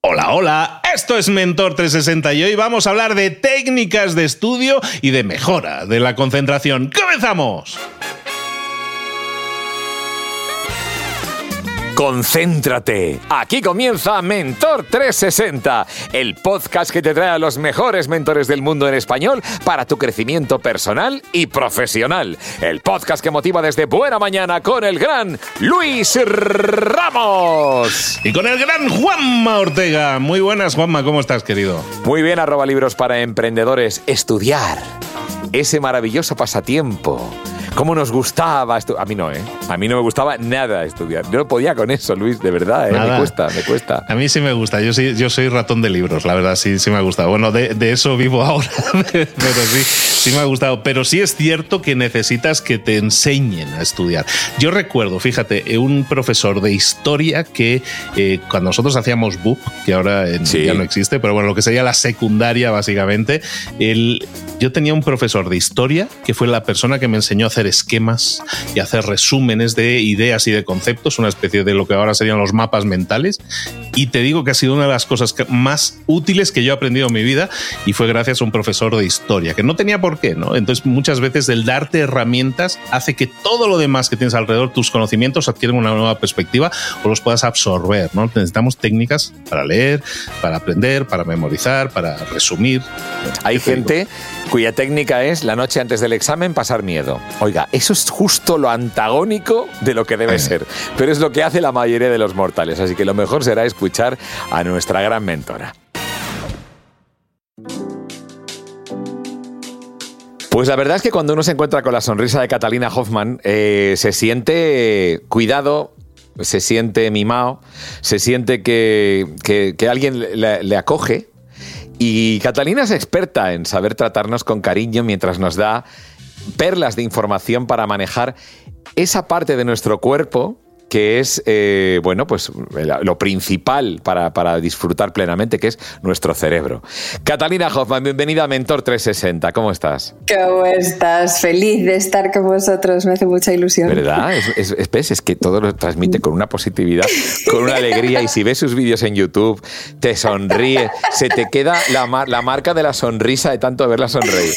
Hola, hola, esto es Mentor 360 y hoy vamos a hablar de técnicas de estudio y de mejora de la concentración. ¡Comenzamos! Concéntrate. Aquí comienza Mentor 360, el podcast que te trae a los mejores mentores del mundo en español para tu crecimiento personal y profesional. El podcast que motiva desde buena mañana con el gran Luis Ramos. Y con el gran Juanma Ortega. Muy buenas, Juanma, ¿cómo estás, querido? Muy bien, arroba libros para emprendedores. Estudiar. Ese maravilloso pasatiempo cómo nos gustaba esto. A mí no, ¿eh? A mí no me gustaba nada estudiar. Yo no podía con eso, Luis, de verdad, ¿eh? Me cuesta, me cuesta. A mí sí me gusta. Yo, sí, yo soy ratón de libros, la verdad, sí, sí me ha gustado. Bueno, de, de eso vivo ahora, pero sí, sí me ha gustado. Pero sí es cierto que necesitas que te enseñen a estudiar. Yo recuerdo, fíjate, eh, un profesor de historia que eh, cuando nosotros hacíamos BUP, que ahora ya no existe, pero bueno, lo que sería la secundaria, básicamente, el, yo tenía un profesor de historia que fue la persona que me enseñó a hacer esquemas y hacer resúmenes de ideas y de conceptos, una especie de lo que ahora serían los mapas mentales. Y te digo que ha sido una de las cosas más útiles que yo he aprendido en mi vida y fue gracias a un profesor de historia, que no tenía por qué, ¿no? Entonces muchas veces el darte herramientas hace que todo lo demás que tienes alrededor, tus conocimientos adquieren una nueva perspectiva o los puedas absorber, ¿no? Necesitamos técnicas para leer, para aprender, para memorizar, para resumir. Hay gente cuya técnica es la noche antes del examen pasar miedo. Oiga, eso es justo lo antagónico de lo que debe eh. ser, pero es lo que hace la mayoría de los mortales, así que lo mejor será escuchar a nuestra gran mentora. Pues la verdad es que cuando uno se encuentra con la sonrisa de Catalina Hoffman, eh, se siente cuidado, se siente mimado, se siente que, alguien le acoge y Catalina es experta en saber tratarnos con cariño mientras nos da perlas de información para manejar esa parte de nuestro cuerpo que es, eh, bueno, pues lo principal para, disfrutar plenamente, que es nuestro cerebro. Catalina Hoffman, bienvenida a Mentor 360, ¿cómo estás? ¿Cómo estás? Feliz de estar con vosotros, me hace mucha ilusión. ¿Verdad? Es, es, que todo lo transmite con una positividad, con una alegría, y si ves sus vídeos en YouTube, te sonríe, se te queda la, la marca de la sonrisa de tanto verla sonreír.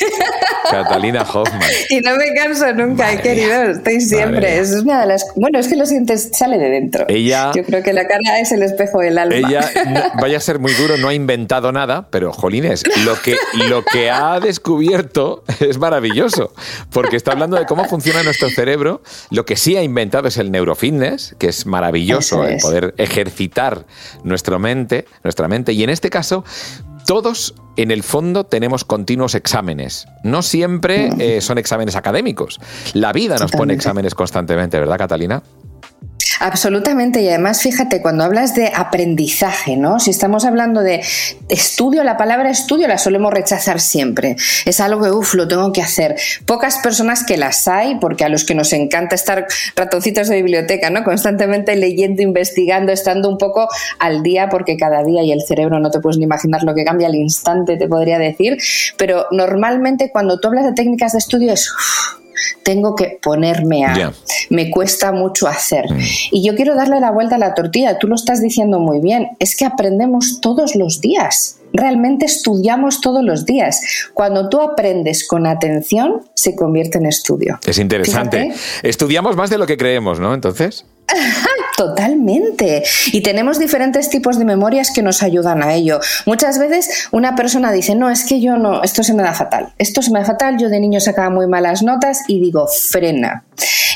Catalina Hoffman. Y no me canso nunca, querido. Estoy siempre. Es una de las. Bueno, es que lo sientes, sale de dentro. Ella. Yo creo que la cara es el espejo del alma. Ella, vaya a ser muy duro, no ha inventado nada, pero jolines, lo que, lo que ha descubierto es maravilloso. Porque está hablando de cómo funciona nuestro cerebro. Lo que sí ha inventado es el neurofitness, que es maravilloso el poder ejercitar nuestra mente, nuestra mente. Y en este caso, todos en el fondo tenemos continuos exámenes. No siempre eh, son exámenes académicos. La vida nos pone exámenes constantemente, ¿verdad, Catalina? Absolutamente, y además fíjate, cuando hablas de aprendizaje, ¿no? Si estamos hablando de estudio, la palabra estudio la solemos rechazar siempre. Es algo que, uff, lo tengo que hacer. Pocas personas que las hay, porque a los que nos encanta estar ratoncitos de biblioteca, ¿no? Constantemente leyendo, investigando, estando un poco al día, porque cada día y el cerebro no te puedes ni imaginar lo que cambia al instante, te podría decir. Pero normalmente cuando tú hablas de técnicas de estudio es tengo que ponerme a. Me cuesta mucho hacer. Mm. Y yo quiero darle la vuelta a la tortilla, tú lo estás diciendo muy bien, es que aprendemos todos los días. Realmente estudiamos todos los días. Cuando tú aprendes con atención, se convierte en estudio. Es interesante. Estudiamos más de lo que creemos, ¿no? Entonces. Totalmente. Y tenemos diferentes tipos de memorias que nos ayudan a ello. Muchas veces una persona dice, no, es que yo no, esto se me da fatal. Esto se me da fatal, yo de niño sacaba muy malas notas y digo, frena.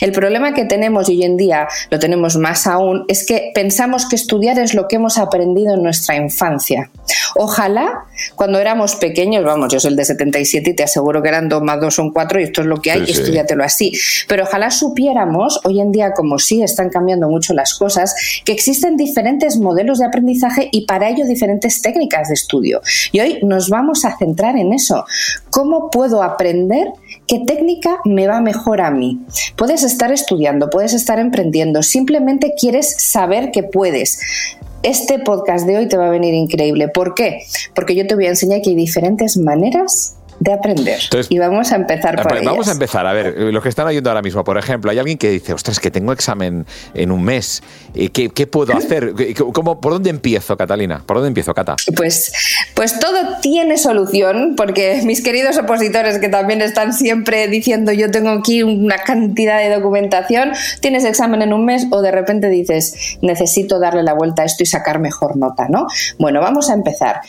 El problema que tenemos y hoy en día lo tenemos más aún es que pensamos que estudiar es lo que hemos aprendido en nuestra infancia. Ojalá cuando éramos pequeños, vamos, yo soy el de 77 y te aseguro que eran 2 más 2 son 4 y esto es lo que hay, y estudiatelo así. Pero ojalá supiéramos, hoy en día como sí están cambiando mucho las cosas, que existen diferentes modelos de aprendizaje y para ello diferentes técnicas de estudio. Y hoy nos vamos a centrar en eso. ¿Cómo puedo aprender qué técnica me va mejor a mí? Puedes estar estudiando, puedes estar emprendiendo, simplemente quieres saber que puedes este podcast de hoy te va a venir increíble. ¿Por qué? Porque yo te voy a enseñar que hay diferentes maneras de aprender. y vamos a empezar por ellas. Vamos a empezar. A ver, los que están oyendo ahora mismo, por ejemplo, hay alguien que dice, ostras, que tengo examen en un mes. ¿Qué, qué puedo hacer? ¿Cómo, ¿Por dónde empiezo, Catalina? ¿Por dónde empiezo, Cata? Pues, pues todo tiene solución, porque mis queridos opositores que también están siempre diciendo yo tengo aquí una cantidad de documentación, tienes examen en un mes o de repente dices necesito darle la vuelta a esto y sacar mejor nota, ¿no? Bueno, vamos a empezar.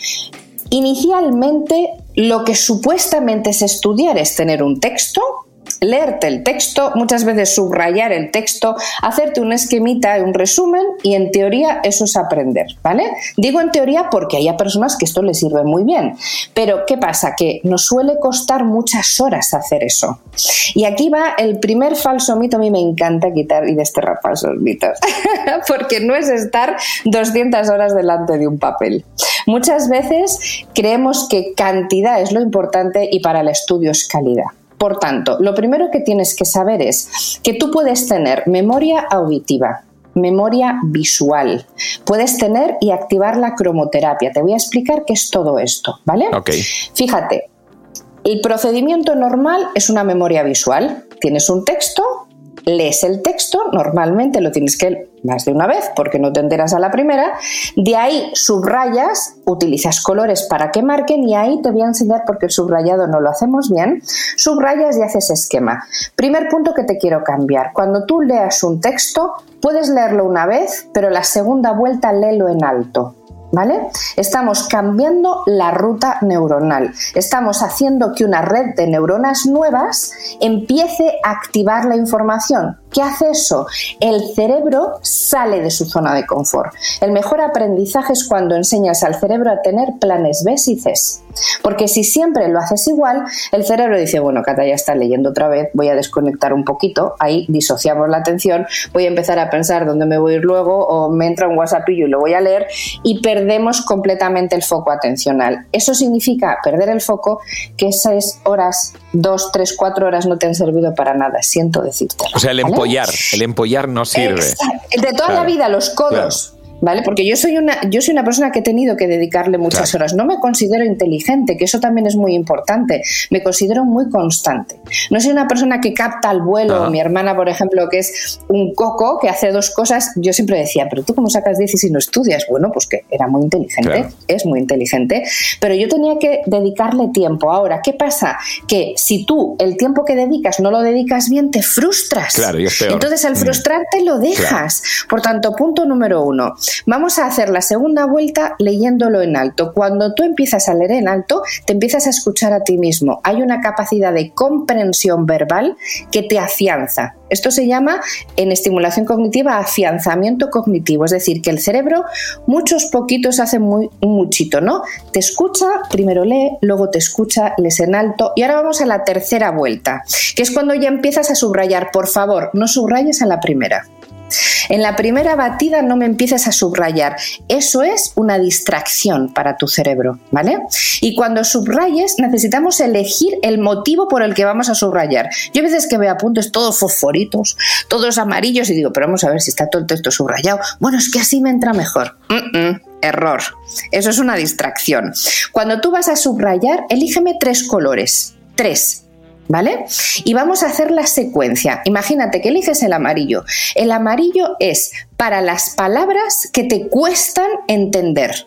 Inicialmente, lo que supuestamente es estudiar es tener un texto, leerte el texto, muchas veces subrayar el texto, hacerte un esquemita, un resumen y en teoría eso es aprender, ¿vale? Digo en teoría porque hay personas que esto les sirve muy bien, pero ¿qué pasa? Que nos suele costar muchas horas hacer eso. Y aquí va el primer falso mito, a mí me encanta quitar y desterrar falsos mitos, porque no es estar 200 horas delante de un papel. Muchas veces creemos que cantidad es lo importante y para el estudio es calidad. Por tanto, lo primero que tienes que saber es que tú puedes tener memoria auditiva, memoria visual. Puedes tener y activar la cromoterapia. Te voy a explicar qué es todo esto, ¿vale? Ok. Fíjate, el procedimiento normal es una memoria visual. Tienes un texto, lees el texto, normalmente lo tienes que más de una vez porque no te enteras a la primera, de ahí subrayas, utilizas colores para que marquen y ahí te voy a enseñar porque el subrayado no lo hacemos bien, subrayas y haces esquema. Primer punto que te quiero cambiar, cuando tú leas un texto, puedes leerlo una vez, pero la segunda vuelta léelo en alto. ¿Vale? Estamos cambiando la ruta neuronal. Estamos haciendo que una red de neuronas nuevas empiece a activar la información. ¿Qué hace eso? El cerebro sale de su zona de confort. El mejor aprendizaje es cuando enseñas al cerebro a tener planes B y. Porque si siempre lo haces igual, el cerebro dice, bueno, Cata ya está leyendo otra vez, voy a desconectar un poquito, ahí disociamos la atención, voy a empezar a pensar dónde me voy a ir luego, o me entra un WhatsApp y lo voy a leer, y perdemos completamente el foco atencional. Eso significa perder el foco que esas horas, dos, tres, cuatro horas no te han servido para nada, siento decirte. O sea, el empollar, el empollar no sirve. De toda la vida, los codos. ¿Vale? Porque yo soy una, yo soy una persona que he tenido que dedicarle muchas horas. No me considero inteligente, que eso también es muy importante. Me considero muy constante. No soy una persona que capta al vuelo. Mi hermana, por ejemplo, que es un coco, que hace dos cosas, yo siempre decía, pero tú cómo sacas 10 y si no estudias? Bueno, pues que era muy inteligente, es muy inteligente, pero yo tenía que dedicarle tiempo. Ahora, ¿qué pasa? Que si tú el tiempo que dedicas no lo dedicas bien, te frustras. Claro, y es peor. Entonces, al mm. frustrarte, lo dejas. Por tanto, punto número uno, Vamos a hacer la segunda vuelta leyéndolo en alto. Cuando tú empiezas a leer en alto, te empiezas a escuchar a ti mismo. Hay una capacidad de comprensión verbal que te afianza. Esto se llama en estimulación cognitiva afianzamiento cognitivo, es decir, que el cerebro muchos poquitos hace muy, muchito, ¿no? Te escucha, primero lee, luego te escucha, lees en alto y ahora vamos a la tercera vuelta, que es cuando ya empiezas a subrayar. Por favor, no subrayes a la primera. En la primera batida no me empieces a subrayar. Eso es una distracción para tu cerebro, ¿vale? Y cuando subrayes necesitamos elegir el motivo por el que vamos a subrayar. Yo a veces que veo apuntes todos fosforitos, todos amarillos y digo, pero vamos a ver si está todo el texto subrayado. Bueno, es que así me entra mejor. error. Eso es una distracción. Cuando tú vas a subrayar, elígeme tres colores. Tres ¿Vale? Y vamos a hacer la secuencia. Imagínate que eliges el amarillo. El amarillo es para las palabras que te cuestan entender.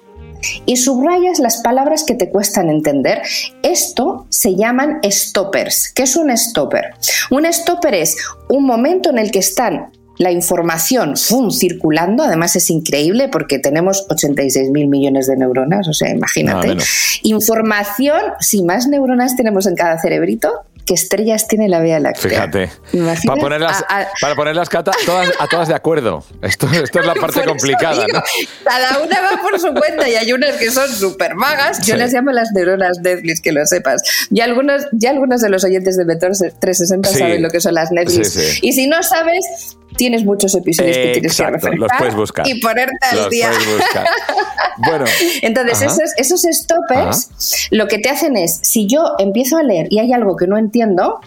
Y subrayas las palabras que te cuestan entender. Esto se llaman stoppers. ¿Qué es un stopper? Un stopper es un momento en el que están la información circulando, además es increíble porque tenemos 86 mil millones de neuronas, o sea, imagínate. información, si más neuronas tenemos en cada cerebrito, ¿Qué estrellas tiene la Vía Láctea? Fíjate. Para ponerlas, para ponerlas todas, a todas de acuerdo. Esto, esto es la parte complicada. Cada una va por su cuenta y hay unas que son súper vagas. Yo las llamo las neuronas Netflix, que lo sepas. Ya algunos, ya algunos de los oyentes de Betor 360 saben lo que son las Netflix. y si no sabes, tienes muchos episodios que tienes que refrescar los puedes buscar. y ponerte al día. bueno, entonces esos, esos stoppers lo que te hacen es, si yo empiezo a leer y hay algo que no entiendo,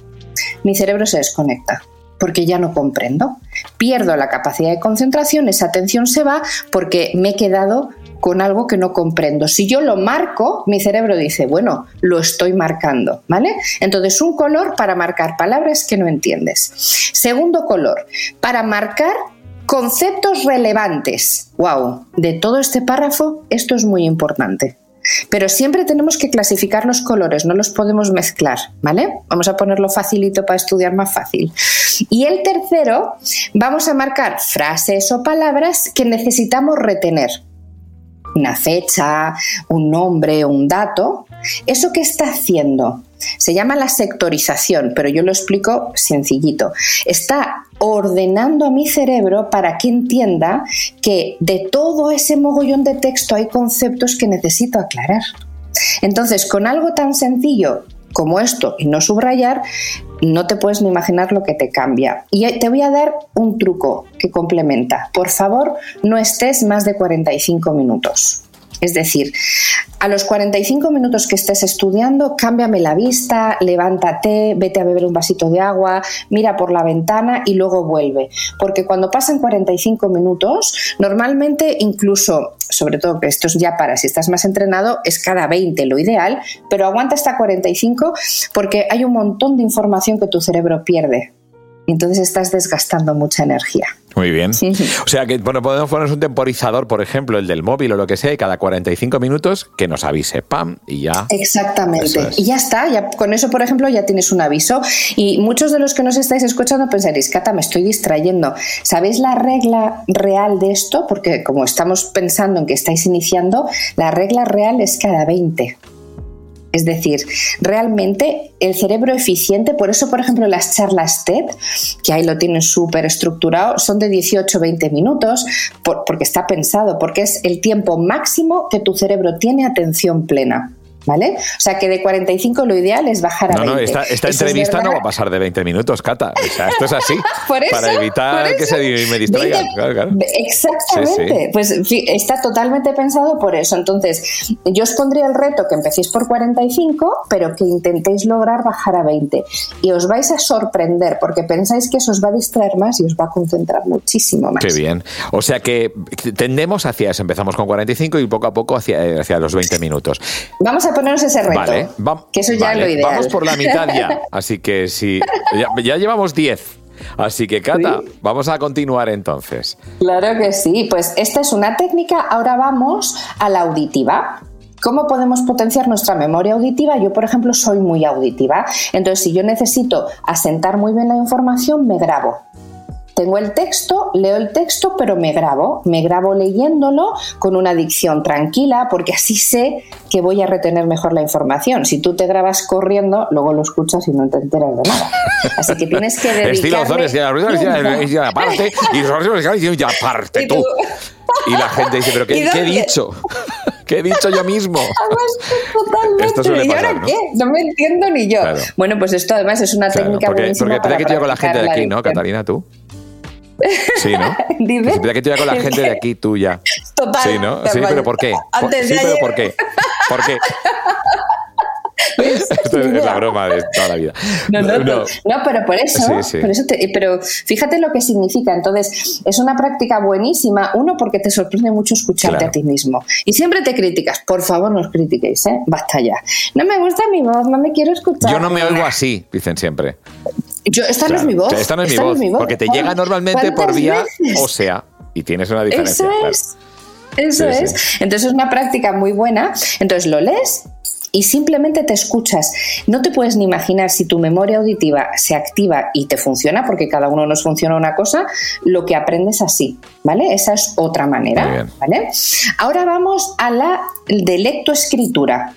mi cerebro se desconecta porque ya no comprendo. Pierdo la capacidad de concentración, esa atención se va porque me he quedado con algo que no comprendo. Si yo lo marco, mi cerebro dice, bueno, lo estoy marcando, ¿vale? Entonces, un color para marcar palabras que no entiendes. Segundo color, para marcar conceptos relevantes. ¡Wow! De todo este párrafo, esto es muy importante. Pero siempre tenemos que clasificar los colores, no los podemos mezclar, ¿vale? Vamos a ponerlo facilito para estudiar más fácil. Y el tercero, vamos a marcar frases o palabras que necesitamos retener. Una fecha, un nombre, un dato. ¿Eso qué está haciendo? Se llama la sectorización, pero yo lo explico sencillito. Está ordenando a mi cerebro para que entienda que de todo ese mogollón de texto hay conceptos que necesito aclarar. Entonces, con algo tan sencillo como esto y no subrayar, no te puedes ni imaginar lo que te cambia. Y te voy a dar un truco que complementa. Por favor, no estés más de 45 minutos. Es decir, a los 45 minutos que estés estudiando, cámbiame la vista, levántate, vete a beber un vasito de agua, mira por la ventana y luego vuelve. Porque cuando pasan 45 minutos, normalmente incluso, sobre todo que esto es ya para si estás más entrenado, es cada 20 lo ideal, pero aguanta hasta 45 porque hay un montón de información que tu cerebro pierde. Entonces estás desgastando mucha energía. Muy bien. O sea que bueno, podemos ponernos un temporizador, por ejemplo, el del móvil o lo que sea, y cada 45 minutos que nos avise, pam, y ya. Exactamente. Y ya está, ya, con eso, por ejemplo, ya tienes un aviso. Y muchos de los que nos estáis escuchando pensaréis, Cata, me estoy distrayendo. ¿Sabéis la regla real de esto? Porque como estamos pensando en que estáis iniciando, la regla real es cada 20. Es decir, realmente el cerebro eficiente, por eso, por ejemplo, las charlas TED, que ahí lo tienen súper estructurado, son de 18-20 minutos, porque está pensado, porque es el tiempo máximo que tu cerebro tiene atención plena. ¿Vale? O sea que de 45 lo ideal es bajar a 20. No, esta, entrevista no va a pasar de 20 minutos, Cata. O sea, esto es así. para evitar que se me distraigan. Exactamente. Pues está totalmente pensado por eso. Entonces, yo os pondría el reto que empecéis por 45, pero que intentéis lograr bajar a 20. Y os vais a sorprender porque pensáis que eso os va a distraer más y os va a concentrar muchísimo más. Qué bien. O sea que tendemos hacia eso. Empezamos con 45 y poco a poco hacia, hacia los 20 minutos. Vamos a ponernos ese reto. Vale, que eso ya es lo ideal. Vamos por la mitad ya. Así que si. Ya, llevamos 10. Así que, Cata, vamos a continuar entonces. Claro que sí. Pues esta es una técnica. Ahora vamos a la auditiva. ¿Cómo podemos potenciar nuestra memoria auditiva? Yo, por ejemplo, soy muy auditiva. Entonces, si yo necesito asentar muy bien la información, me grabo tengo el texto, leo el texto, pero me grabo. Me grabo leyéndolo con una dicción tranquila, porque así sé que voy a retener mejor la información. Si tú te grabas corriendo, luego lo escuchas y no te enteras de nada. Así que tienes que dedicarle... Estilo y aparte, y aparte tú. Y la gente dice, ¿pero qué, ¿qué he dicho? ¿Qué he dicho yo mismo? Totalmente. Esto suele pasar, ¿no? qué? No me entiendo ni yo. Bueno, pues esto además es una técnica porque, buenísima Porque espera que yo con la gente de aquí, ¿no, Catalina, tú? Sí, ¿no? Dime. Que te con la gente de aquí tuya. Total. Sí, ¿no? Sí, pero ¿por qué? Antes sí, pero ¿por qué? ¿Por qué? Esto es la broma de toda la vida. No, no, no. no pero por eso, Por eso pero fíjate lo que significa. Entonces, es una práctica buenísima. Uno, porque te sorprende mucho escucharte a ti mismo. Y siempre te criticas. Por favor, no os critiquéis, ¿eh? Basta ya. No me gusta mi voz, no me quiero escuchar. Yo no me oigo así, dicen siempre. Yo, esta no es mi voz. Esta no es, mi, voz, Porque te llega normalmente por vía ósea y tienes una diferencia. Eso es. Eso es. Entonces es una práctica muy buena. Entonces lo lees y simplemente te escuchas. No te puedes ni imaginar si tu memoria auditiva se activa y te funciona, porque cada uno nos funciona una cosa, lo que aprendes así, ¿vale? Esa es otra manera, ¿vale? Ahora vamos a la de lectoescritura.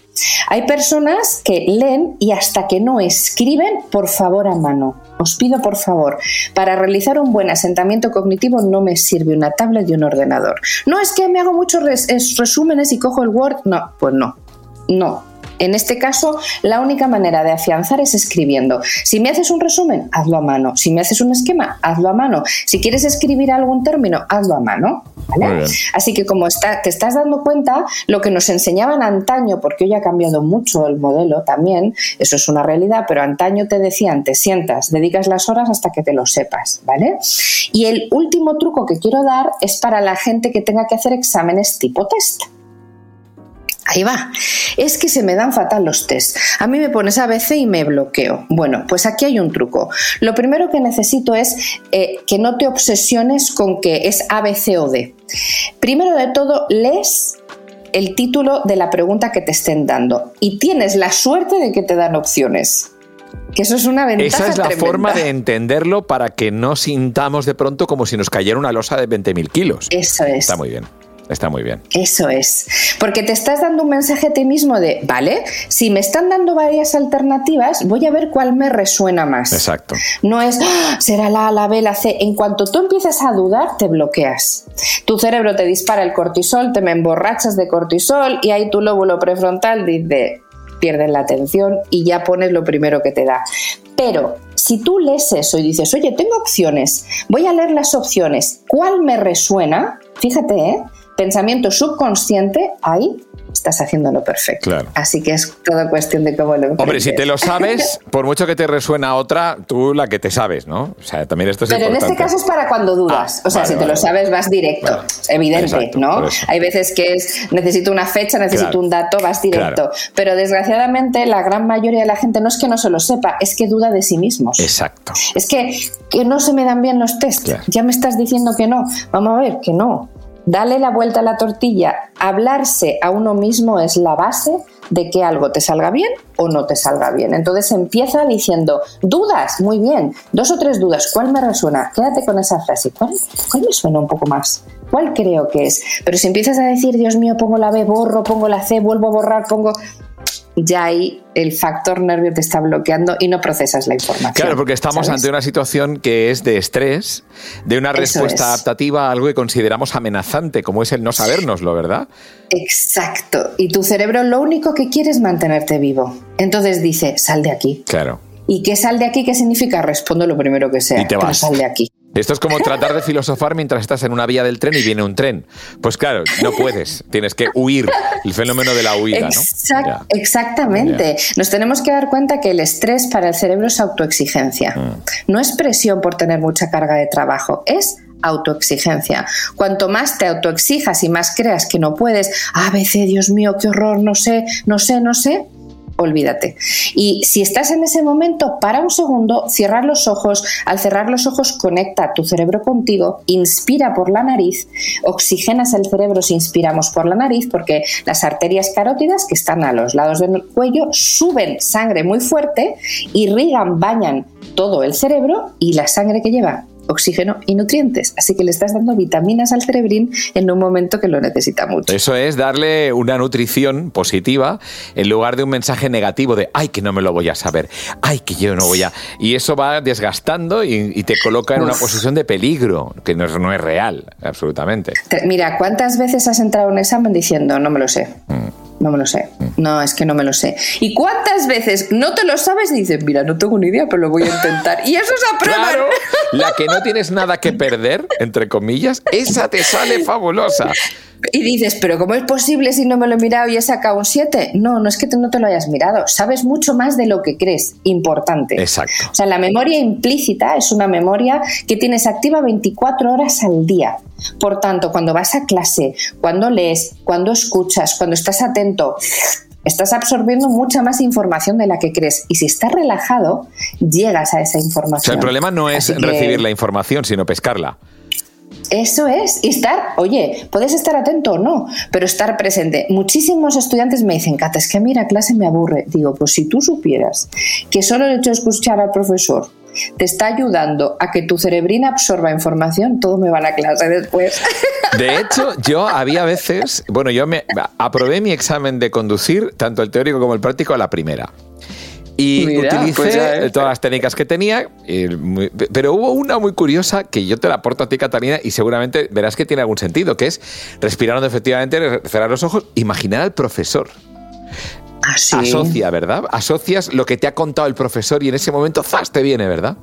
Hay personas que leen y hasta que no escriben, por favor a mano. Os pido por favor, para realizar un buen asentamiento cognitivo no me sirve una tablet y un ordenador. No es que me hago muchos resúmenes y cojo el Word. No, pues no. No, en este caso, la única manera de afianzar es escribiendo. Si me haces un resumen, hazlo a mano. Si me haces un esquema, hazlo a mano. Si quieres escribir algún término, hazlo a mano. Así que como te estás dando cuenta, lo que nos enseñaban antaño, porque hoy ha cambiado mucho el modelo también, eso es una realidad, pero antaño te decían, te sientas, dedicas las horas hasta que te lo sepas, ¿vale? Y el último truco que quiero dar es para la gente que tenga que hacer exámenes tipo test. Ahí va. Es que se me dan fatal los test. A mí me pones ABC y me bloqueo. Bueno, pues aquí hay un truco. Lo primero que necesito es eh, que no te obsesiones con que es ABC o D. Primero de todo, lees el título de la pregunta que te estén dando y tienes la suerte de que te dan opciones. Que eso es una ventaja. Esa es la tremenda. forma de entenderlo para que no sintamos de pronto como si nos cayera una losa de 20.000 kilos. Eso es. Está muy bien. Está muy bien. Eso es. Porque te estás dando un mensaje a ti mismo de, vale, si me están dando varias alternativas, voy a ver cuál me resuena más. Exacto. No es, "Ah, será la A, la B, la C. En cuanto tú empiezas a dudar, te bloqueas. Tu cerebro te dispara el cortisol, te me emborrachas de cortisol y ahí tu lóbulo prefrontal dice, pierdes la atención y ya pones lo primero que te da. Pero si tú lees eso y dices, oye, tengo opciones, voy a leer las opciones, ¿cuál me resuena? Fíjate, ¿eh? Pensamiento subconsciente, ahí estás haciéndolo perfecto. Claro. Así que es toda cuestión de cómo lo Hombre, si te lo sabes, por mucho que te resuena otra, tú la que te sabes, ¿no? O sea, también esto es Pero en este caso es para cuando dudas. Ah, o sea, vale, si te vale, lo sabes, vas directo. Vale. Evidente, Exacto, ¿no? Hay veces que es necesito una fecha, necesito Claro. un dato, vas directo. Claro. Pero desgraciadamente la gran mayoría de la gente no es que no se lo sepa, es que duda de sí mismos. Exacto. Es que, que no se me dan bien los test. Ya me estás diciendo que no. Vamos a ver, que no. Dale la vuelta a la tortilla. Hablarse a uno mismo es la base de que algo te salga bien o no te salga bien. Entonces empieza diciendo, dudas, muy bien, dos o tres dudas, ¿cuál me resuena? Quédate con esa frase, ¿cuál, cuál me suena un poco más? ¿Cuál creo que es? Pero si empiezas a decir, Dios mío, pongo la B, borro, pongo la C, vuelvo a borrar, pongo... Ya ahí el factor nervio te está bloqueando y no procesas la información. Claro, porque estamos ¿sabes? ante una situación que es de estrés, de una respuesta es. adaptativa a algo que consideramos amenazante, como es el no sabérnoslo, ¿verdad? Exacto. Y tu cerebro lo único que quiere es mantenerte vivo. Entonces dice, sal de aquí. Claro. ¿Y qué sal de aquí? ¿Qué significa? Respondo lo primero que sea. Y te pero vas. sal de aquí. Esto es como tratar de filosofar mientras estás en una vía del tren y viene un tren. Pues claro, no puedes, tienes que huir, el fenómeno de la huida, ¿no? Exact-. Exactamente. Nos tenemos que dar cuenta que el estrés para el cerebro es autoexigencia. Mm. No es presión por tener mucha carga de trabajo, es autoexigencia. Cuanto más te autoexijas y más creas que no puedes, a veces, Dios mío, qué horror, no sé, no sé, no sé, olvídate. Y si estás en ese momento, para un segundo, cierrar los ojos. Al cerrar los ojos, conecta tu cerebro contigo, inspira por la nariz, oxigenas el cerebro si inspiramos por la nariz, porque las arterias carótidas que están a los lados del cuello suben sangre muy fuerte, irrigan, bañan todo el cerebro y la sangre que lleva oxígeno y nutrientes. Así que le estás dando vitaminas al cerebrín en un momento que lo necesita mucho. Eso es darle una nutrición positiva en lugar de un mensaje negativo de ay que no me lo voy a saber, ay que yo no voy a... Y eso va desgastando y, y te coloca en una posición de peligro, que no es, no es real, absolutamente. Te- Mira, ¿cuántas veces has entrado a un examen diciendo no me lo sé? Mm. No me lo sé. No, es que no me lo sé. ¿Y cuántas veces no te lo sabes y dices, mira, no tengo ni idea, pero lo voy a intentar? Y eso se aprueba. Claro, la que no tienes nada que perder, entre comillas, esa te sale fabulosa. Y dices, pero ¿cómo es posible si no me lo he mirado y he sacado un 7? No, no es que no te lo hayas mirado. Sabes mucho más de lo que crees. Importante. Exacto. O sea, la memoria implícita es una memoria que tienes activa 24 horas al día. Por tanto, cuando vas a clase, cuando lees, cuando escuchas, cuando estás atento, estás absorbiendo mucha más información de la que crees. Y si estás relajado, llegas a esa O información. sea, el problema no es que- recibir la información, sino pescarla. Eso es, y estar, oye, puedes estar atento o no, pero estar presente. Muchísimos estudiantes me dicen, Cata, es que a mí la clase me aburre. Digo, pues si tú supieras que solo el hecho de escuchar al profesor te está ayudando a que tu cerebrina absorba información, todo me va a la clase después. De hecho, yo había veces, bueno, yo me aprobé mi examen de conducir, tanto el teórico como el práctico, a la primera. Y Mira, utilicé pues ya, ¿eh? todas las técnicas que tenía, muy- pero hubo una muy curiosa que yo te la aporto a ti, Catalina, y seguramente verás que tiene algún sentido, que es respirando efectivamente, cerrar los ojos, imaginar al profesor. Así. Asocia, ¿verdad? Asocias lo que te ha contado el profesor y en ese momento, ¡zas! te viene, ¿verdad?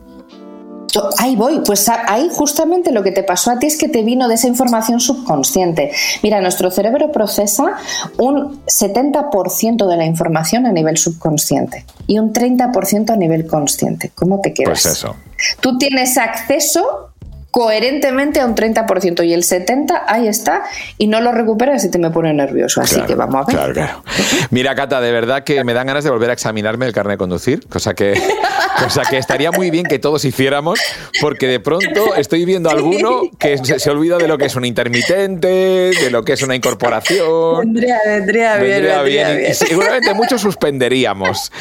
Ahí voy, pues ahí justamente lo que te pasó a ti es que te vino de esa información subconsciente. Mira, nuestro cerebro procesa un 70% de la información a nivel subconsciente y un 30% a nivel consciente. ¿Cómo te quedas? Pues eso. Tú tienes acceso coherentemente a un 30% y el 70% ahí está y no lo recuperas y te me pone nervioso. Así que vamos a ver. Claro, claro. Mira, Cata, de verdad que me dan ganas de volver a examinarme el carnet de conducir, cosa que, cosa que estaría muy bien que todos hiciéramos, porque de pronto estoy viendo a alguno que se, olvida de lo que es un intermitente, de lo que es una incorporación. Vendría, vendría, vendría bien. bien. seguramente muchos suspenderíamos.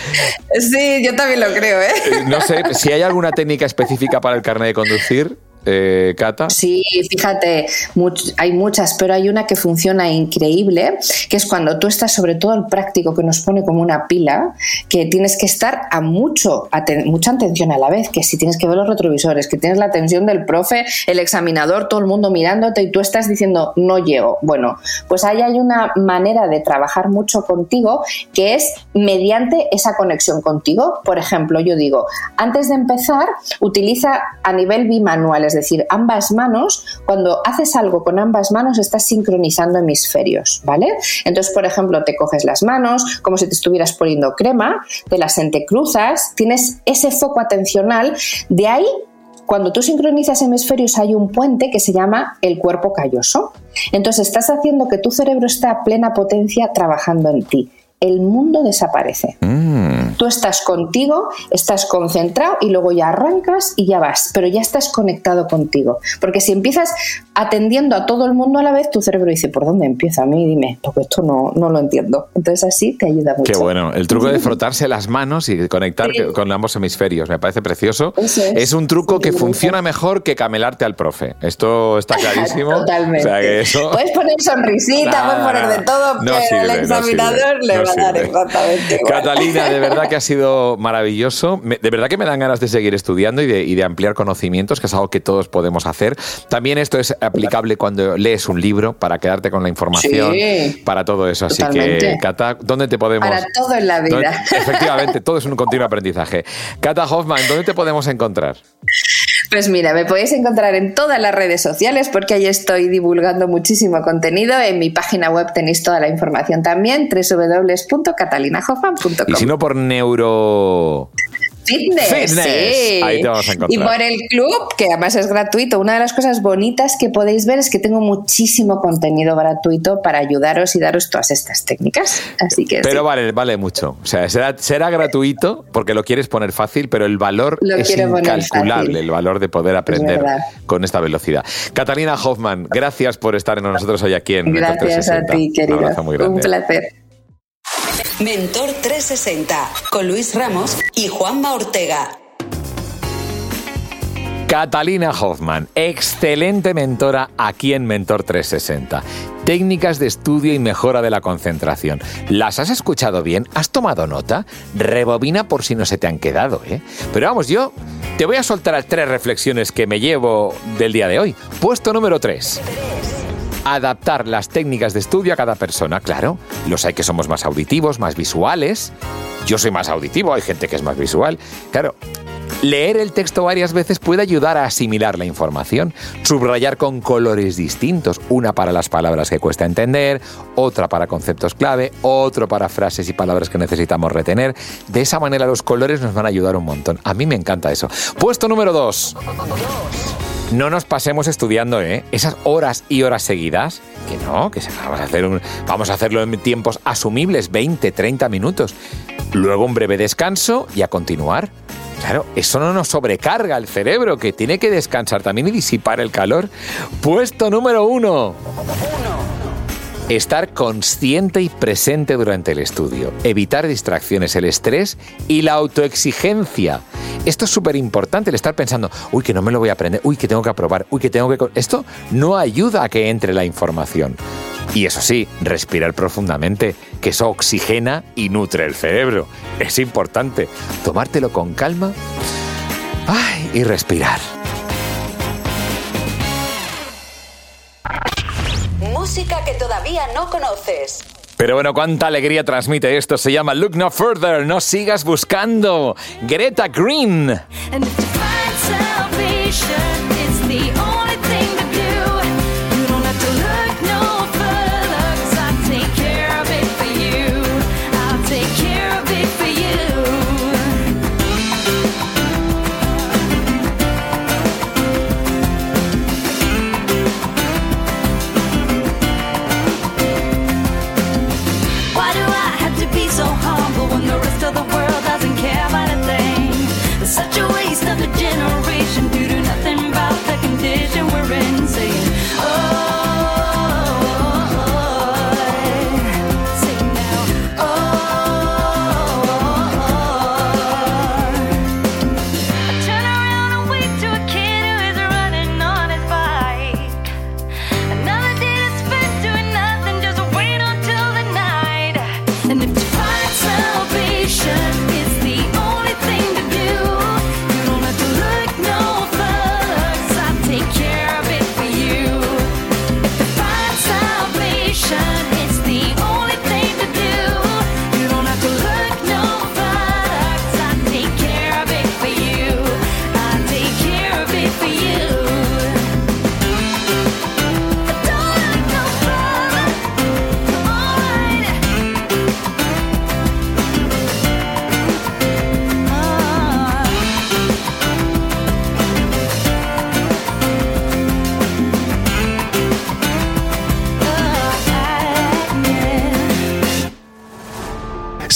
Sí, yo también lo creo, ¿eh? ¿eh? No sé, si hay alguna técnica específica para el carnet de conducir, eh, Cata? Sí, fíjate, hay muchas, pero hay una que funciona increíble, que es cuando tú estás, sobre todo el práctico, que nos pone como una pila, que tienes que estar a mucho, mucha atención a la vez, que si tienes que ver los retrovisores, que tienes la atención del profe, el examinador, todo el mundo mirándote y tú estás diciendo, no llego. Bueno, pues ahí hay una manera de trabajar mucho contigo que es mediante esa conexión contigo. Por ejemplo, yo digo, antes de empezar, utiliza a nivel bimanual, es decir, ambas manos, cuando haces algo con ambas manos estás sincronizando hemisferios, ¿vale? Entonces, por ejemplo, te coges las manos como si te estuvieras poniendo crema, te las entrecruzas, tienes ese foco atencional, de ahí cuando tú sincronizas hemisferios hay un puente que se llama el cuerpo calloso. Entonces estás haciendo que tu cerebro esté a plena potencia trabajando en ti el mundo desaparece. Mm. Tú estás contigo, estás concentrado y luego ya arrancas y ya vas, pero ya estás conectado contigo. Porque si empiezas atendiendo a todo el mundo a la vez, tu cerebro dice, ¿por dónde empieza? A mí dime, porque esto no, no lo entiendo. Entonces así te ayuda mucho. Qué bueno, el truco de frotarse las manos y conectar con ambos hemisferios, me parece precioso. Es. un truco que funciona mejor que camelarte al profe. Esto está clarísimo. Totalmente. Puedes poner sonrisita, puedes poner de todo, pero el examinador le va Catalina, de verdad que ha sido maravilloso. De verdad que me dan ganas de seguir estudiando y de, ampliar conocimientos, que es algo que todos podemos hacer. También esto es aplicable cuando lees un libro para quedarte con la información, para todo eso. Así que, Cata, ¿dónde te podemos...? Para todo en la vida. Efectivamente, todo es un continuo aprendizaje. Cata Hoffman, ¿dónde te podemos encontrar? Pues mira, me podéis encontrar en todas las redes sociales porque ahí estoy divulgando muchísimo contenido. En mi página web tenéis toda la información también, www.catalinahoffman.com. Y si no por neuro... Fitness. Sí. Ahí te vamos a encontrar. Y por el club, que además es gratuito. Una de las cosas bonitas que podéis ver es que tengo muchísimo contenido gratuito para ayudaros y daros todas estas técnicas. Así que. Pero vale, vale mucho. O sea, será, será gratuito porque lo quieres poner fácil, pero el valor es incalculable, el valor de poder aprender con esta velocidad. Catalina Hoffman, gracias por estar con nosotros hoy aquí en Gracias a ti. Un grande. Un placer. Mentor 360 con Luis Ramos y Juanma Ortega. Catalina Hoffman, excelente mentora aquí en Mentor 360. Técnicas de estudio y mejora de la concentración. ¿Las has escuchado bien? ¿Has tomado nota? Rebobina por si no se te han quedado, ¿eh? Pero vamos, yo te voy a soltar tres reflexiones que me llevo del día de hoy. Puesto número 3 adaptar las técnicas de estudio a cada persona, claro. Los hay que somos más auditivos, más visuales. Yo soy más auditivo, hay gente que es más visual. Claro, Leer el texto varias veces puede ayudar a asimilar la información, subrayar con colores distintos, una para las palabras que cuesta entender, otra para conceptos clave, otro para frases y palabras que necesitamos retener. De esa manera los colores nos van a ayudar un montón. A mí me encanta eso. Puesto número 2. No nos pasemos estudiando, ¿eh? Esas horas y horas seguidas, que no, que vamos a, hacerlo en tiempos asumibles, 20, 30 minutos. Luego un breve descanso y a continuar. Claro, eso no nos sobrecarga el cerebro, que tiene que descansar también y disipar el calor. Puesto número uno. Estar consciente y presente durante el estudio, evitar distracciones, el estrés y la autoexigencia. Esto es súper importante, el estar pensando, uy, que no me lo voy a aprender, uy, que tengo que aprobar, uy, que tengo que... Esto no ayuda a que entre la información. Y eso sí, respirar profundamente, que eso oxigena y nutre el cerebro. Es importante. Tomártelo con calma y respirar. Música que todavía no conoces. Pero bueno, cuánta alegría transmite esto. Se llama Look No Further, no sigas buscando. Greta Green.